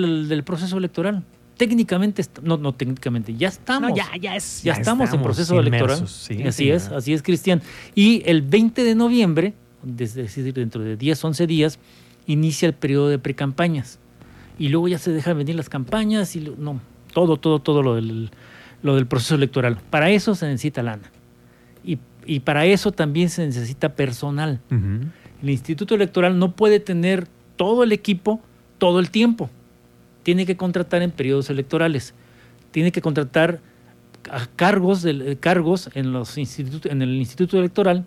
del, del proceso electoral. Técnicamente, no, no técnicamente, ya estamos. No, ya, ya es. ya, estamos, en proceso electoral. sí, así sí, es, ya. así es, Cristian. Y el 20 de noviembre, es decir, dentro de 10, 11 días, inicia el periodo de precampañas. Y luego ya se dejan venir las campañas y no, todo, todo, todo lo del, lo del proceso electoral. Para eso se necesita lana. Y, y para eso también se necesita personal. Ujú. El Instituto Electoral no puede tener todo el equipo todo el tiempo. Tiene que contratar en periodos electorales. Tiene que contratar a cargos, del- eh, cargos en, los institutos, en el Instituto Electoral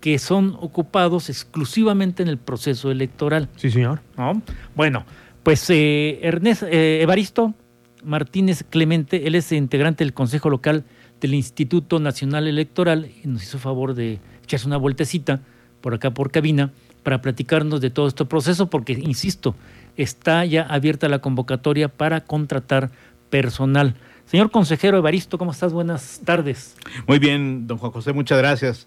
que son ocupados exclusivamente en el proceso electoral. Sí, señor. ¿no? Bueno, pues eh, Ernest, eh, Evaristo Martínez Clemente, él es integrante del Consejo Local del Instituto Nacional Electoral y nos hizo favor de echarse una vueltecita por acá por cabina para platicarnos de todo este proceso porque, insisto, está ya abierta la convocatoria para contratar personal. Señor consejero Evaristo, ¿cómo estás? Buenas tardes. Muy bien, don Juan José, muchas gracias.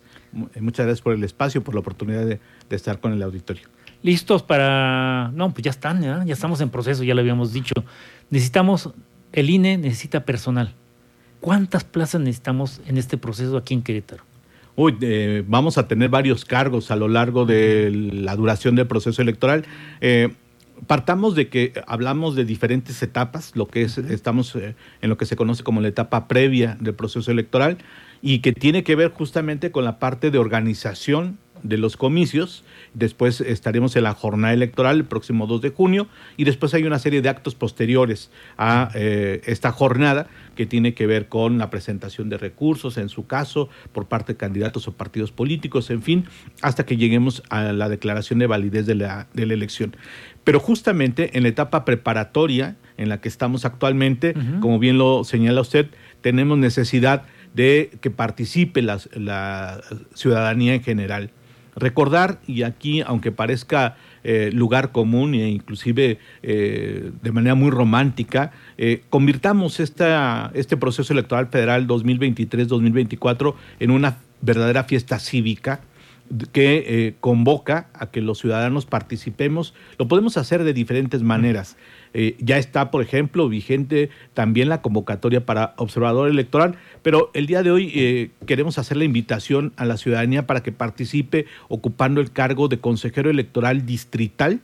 Eh, Muchas gracias por el espacio, por la oportunidad de, de estar con el auditorio. listos para... No, pues ya están, ¿ya? ya estamos en proceso, ya lo habíamos dicho. Necesitamos, el INE necesita personal. ¿Cuántas plazas necesitamos en este proceso aquí en Querétaro? Uy, eh, vamos a tener varios cargos a lo largo de la duración del proceso electoral. Eh, partamos de que hablamos de diferentes etapas, lo que es, estamos eh, en lo que se conoce como la etapa previa del proceso electoral y que tiene que ver justamente con la parte de organización de los comicios. Después estaremos en la jornada electoral el próximo 2 de junio y después hay una serie de actos posteriores a eh, esta jornada que tiene que ver con la presentación de recursos, en su caso, por parte de candidatos o partidos políticos, en fin, hasta que lleguemos a la declaración de validez de la, de la elección. Pero justamente en la etapa preparatoria en la que estamos actualmente, como bien lo señala usted, tenemos necesidad de que participe las- la ciudadanía en general. Recordar, y aquí, aunque parezca eh, lugar común e inclusive eh, de manera muy romántica, eh, convirtamos esta, este proceso electoral federal 2023-2024 en una verdadera fiesta cívica que eh, convoca a que los ciudadanos participemos. Lo podemos hacer de diferentes maneras. Eh, ya está, por ejemplo, vigente también la convocatoria para observador electoral, pero el día de hoy eh, queremos hacer la invitación a la ciudadanía para que participe ocupando el cargo de consejero electoral distrital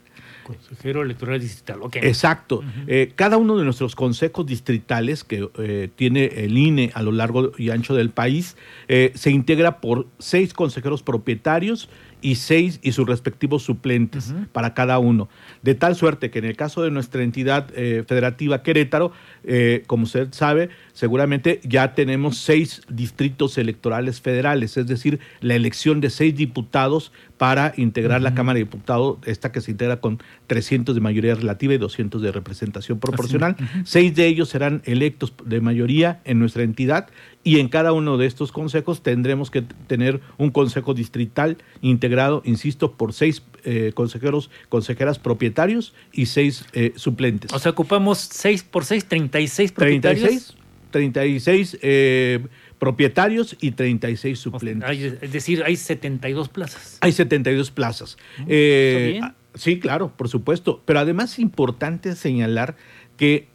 Consejero electoral distrital, ok. Exacto. Eh, cada uno de nuestros consejos distritales que eh, tiene el INE a lo largo y ancho del país eh, se integra por seis consejeros propietarios y seis y sus respectivos suplentes para cada uno. De tal suerte que en el caso de nuestra entidad eh, federativa Querétaro, eh, como usted sabe, seguramente ya tenemos seis distritos electorales federales, es decir, la elección de seis diputados para integrar la Cámara de Diputados, esta que se integra con 300 de mayoría relativa y 200 de representación proporcional. Seis de ellos serán electos de mayoría en nuestra entidad y en cada uno de estos consejos tendremos que tener un consejo distrital integrado, insisto, por seis eh, consejeros, consejeras propietarios y seis eh, suplentes. O sea, ocupamos 6 por 6, 36 propietarios. 36, 36 eh, propietarios y 36 suplentes. Hay- es decir, hay 72 plazas. Hay 72 plazas. Mm, Eh, está bien. sí, claro, por supuesto. Pero además es importante señalar que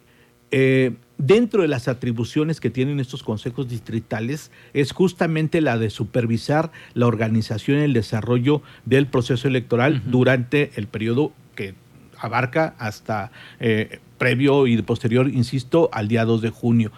eh, dentro de las atribuciones que tienen estos consejos distritales es justamente la de supervisar la organización y el desarrollo del proceso electoral durante el periodo que abarca hasta eh, previo y posterior, insisto, al día 2 de junio.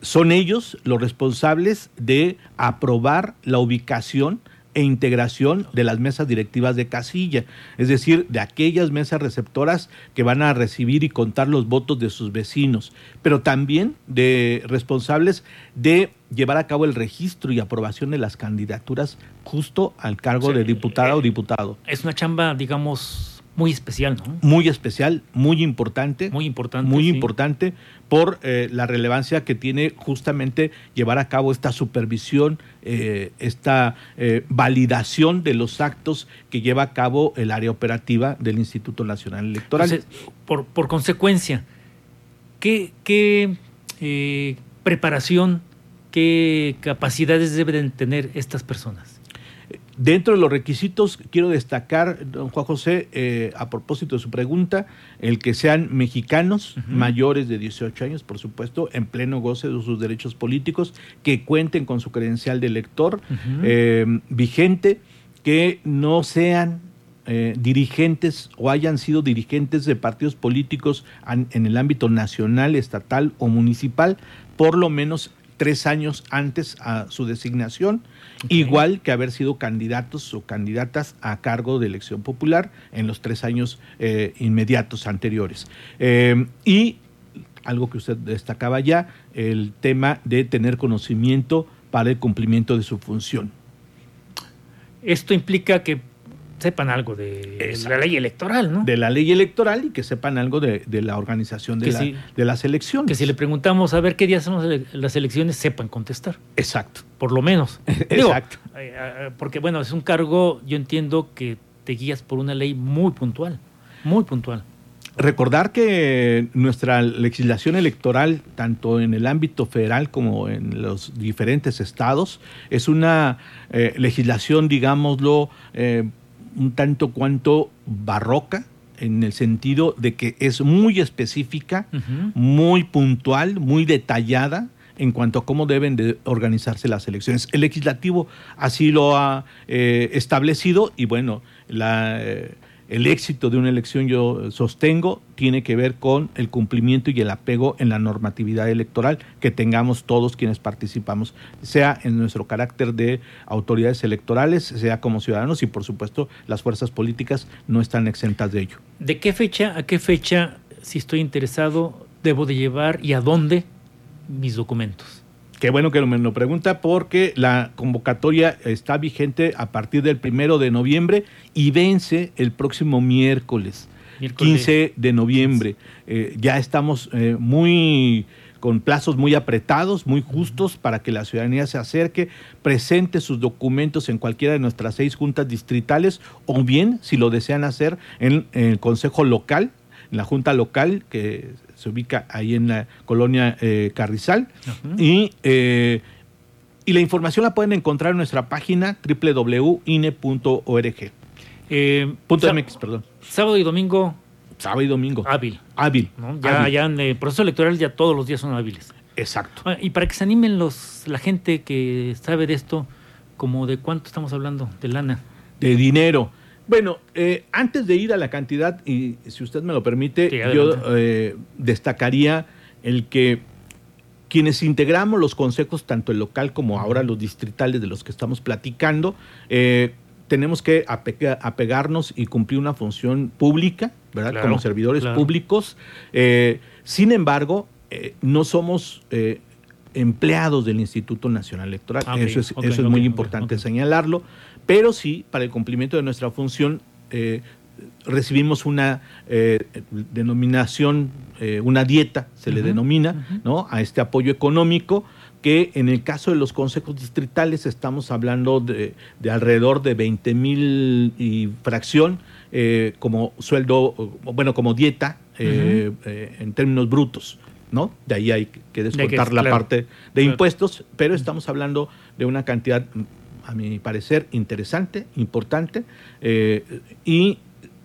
Son ellos los responsables de aprobar la ubicación e integración de las mesas directivas de casilla, es decir, de aquellas mesas receptoras que van a recibir y contar los votos de sus vecinos, pero también de responsables de llevar a cabo el registro y aprobación de las candidaturas justo al cargo Sí, de diputada eh, o diputado. Es una chamba, digamos, muy especial, ¿no? Muy especial, muy importante. Muy importante. muy sí. importante por eh, la relevancia que tiene justamente llevar a cabo esta supervisión, eh, esta eh, validación de los actos que lleva a cabo el área operativa del Instituto Nacional Electoral. Entonces, por, por consecuencia, ¿qué, qué, preparación, qué capacidades deben tener estas personas? Dentro de los requisitos, quiero destacar, don Juan José, eh, a propósito de su pregunta, el que sean mexicanos mayores de 18 años, por supuesto, en pleno goce de sus derechos políticos, que cuenten con su credencial de elector eh, vigente, que no sean eh, dirigentes o hayan sido dirigentes de partidos políticos en el ámbito nacional, estatal o municipal, por lo menos tres años antes a su designación, igual que haber sido candidatos o candidatas a cargo de elección popular en los tres años eh, inmediatos anteriores. Eh, y algo que usted destacaba ya, el tema de tener conocimiento para el cumplimiento de su función. Esto implica que sepan algo de la ley electoral, ¿no? De la ley electoral y que sepan algo de, la organización de, de, las elecciones. Que si le preguntamos a ver qué día son las elecciones, sepan contestar. Exacto. Por lo menos. Exacto. Eh, eh, porque bueno, es un cargo, yo entiendo que te guías por una ley muy puntual, muy puntual. Recordar que nuestra legislación electoral, tanto en el ámbito federal como en los diferentes estados, es una eh, legislación, digámoslo, un tanto cuanto barroca, en el sentido de que es muy específica, muy puntual, muy detallada en cuanto a cómo deben de organizarse las elecciones. El legislativo así lo ha eh, establecido y bueno, la, eh, el éxito de una elección, yo sostengo, tiene que ver con el cumplimiento y el apego en la normatividad electoral que tengamos todos quienes participamos, sea en nuestro carácter de autoridades electorales, sea como ciudadanos y por supuesto las fuerzas políticas no están exentas de ello. ¿De qué fecha a qué fecha, si estoy interesado, debo de llevar y a dónde mis documentos? Qué bueno que me lo pregunta porque la convocatoria está vigente a partir del primero de noviembre y vence el próximo miércoles, 15 de noviembre. Eh, ya estamos eh, muy con plazos muy apretados, muy justos para que la ciudadanía se acerque, presente sus documentos en cualquiera de nuestras seis juntas distritales o bien, si lo desean hacer, en el Consejo Local, en la Junta Local, que se ubica ahí en la colonia eh, Carrizal. y, eh, y la información la pueden encontrar en nuestra página www.ine.org. Eh, .mx, perdón. Sábado y domingo. Sábado y domingo. Hábil. Hábil. Ya, ya en el proceso electoral ya todos los días son hábiles. Exacto. Ah, y para que se animen los, la gente que sabe de esto, como de cuánto estamos hablando, de lana. De dinero. Bueno, eh, antes de ir a la cantidad, y si usted me lo permite, yo eh, destacaría el que quienes integramos los consejos, tanto el local como ahora los distritales de los que estamos platicando, eh, tenemos que apegarnos y cumplir una función pública, ¿verdad? como servidores públicos. sin embargo, no somos empleados del Instituto Nacional Electoral. Ah, eso es, eso es muy importante señalarlo pero sí, para el cumplimiento de nuestra función, eh, recibimos una eh, denominación, eh, una dieta, se le denomina, ¿no? A este apoyo económico, que en el caso de los consejos distritales estamos hablando de, alrededor de 20 mil y fracción como sueldo, bueno, como dieta en términos brutos. ¿no? De ahí hay que descontar la parte de impuestos, pero estamos hablando de una cantidad a mi parecer, interesante, importante, eh, y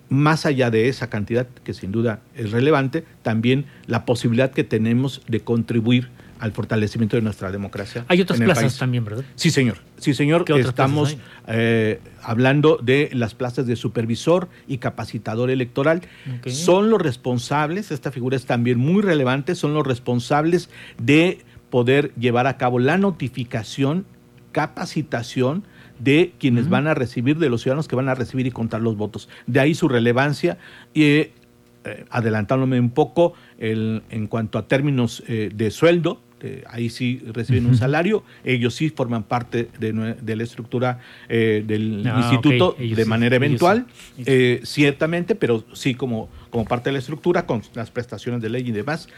más allá de esa cantidad, que sin duda es relevante, también la posibilidad que tenemos de contribuir al fortalecimiento de nuestra democracia. Hay otras plazas también, ¿verdad? Sí, señor. Sí, señor. Estamos eh, hablando de las plazas de supervisor y capacitador electoral. Son los responsables, esta figura es también muy relevante, son los responsables de poder llevar a cabo la notificación capacitación de quienes van a recibir, de los ciudadanos que van a recibir y contar los votos. De ahí su relevancia. Y eh, adelantándome un poco el, en cuanto a términos eh, de sueldo, ahí sí reciben un salario, ellos sí forman parte de, la estructura eh, del ah, instituto de manera eventual, ciertamente, pero sí como, como parte de la estructura, con las prestaciones de ley y demás.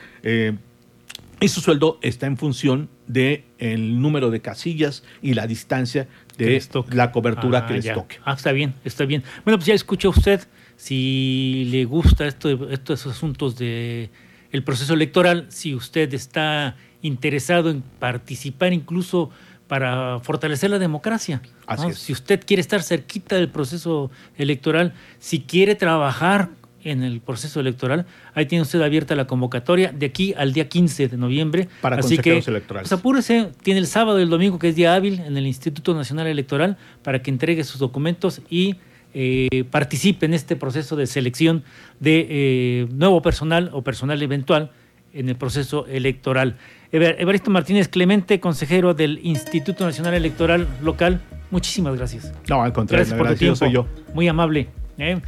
Y su sueldo está en función del el número de casillas y la distancia de la cobertura que les ah, toque. Ah, está bien, está bien. Bueno, pues ya escucha usted, si le gusta esto, estos asuntos de el proceso electoral, si usted está interesado en participar incluso para fortalecer la democracia. Así es. Si usted quiere estar cerquita del proceso electoral, si quiere trabajar en el proceso electoral, ahí tiene usted abierta la convocatoria de aquí al día 15 de noviembre. Para Así que, consejeros electorales. pues apúrese, tiene el sábado y el domingo, que es día hábil, en el Instituto Nacional Electoral, para que entregue sus documentos y eh, participe en este proceso de selección de eh, nuevo personal o personal eventual en el proceso electoral. Evaristo Martínez Clemente, consejero del Instituto Nacional Electoral Local, muchísimas gracias. No, al contrario, Gracias por tu tiempo. soy yo. Muy amable. ¿eh?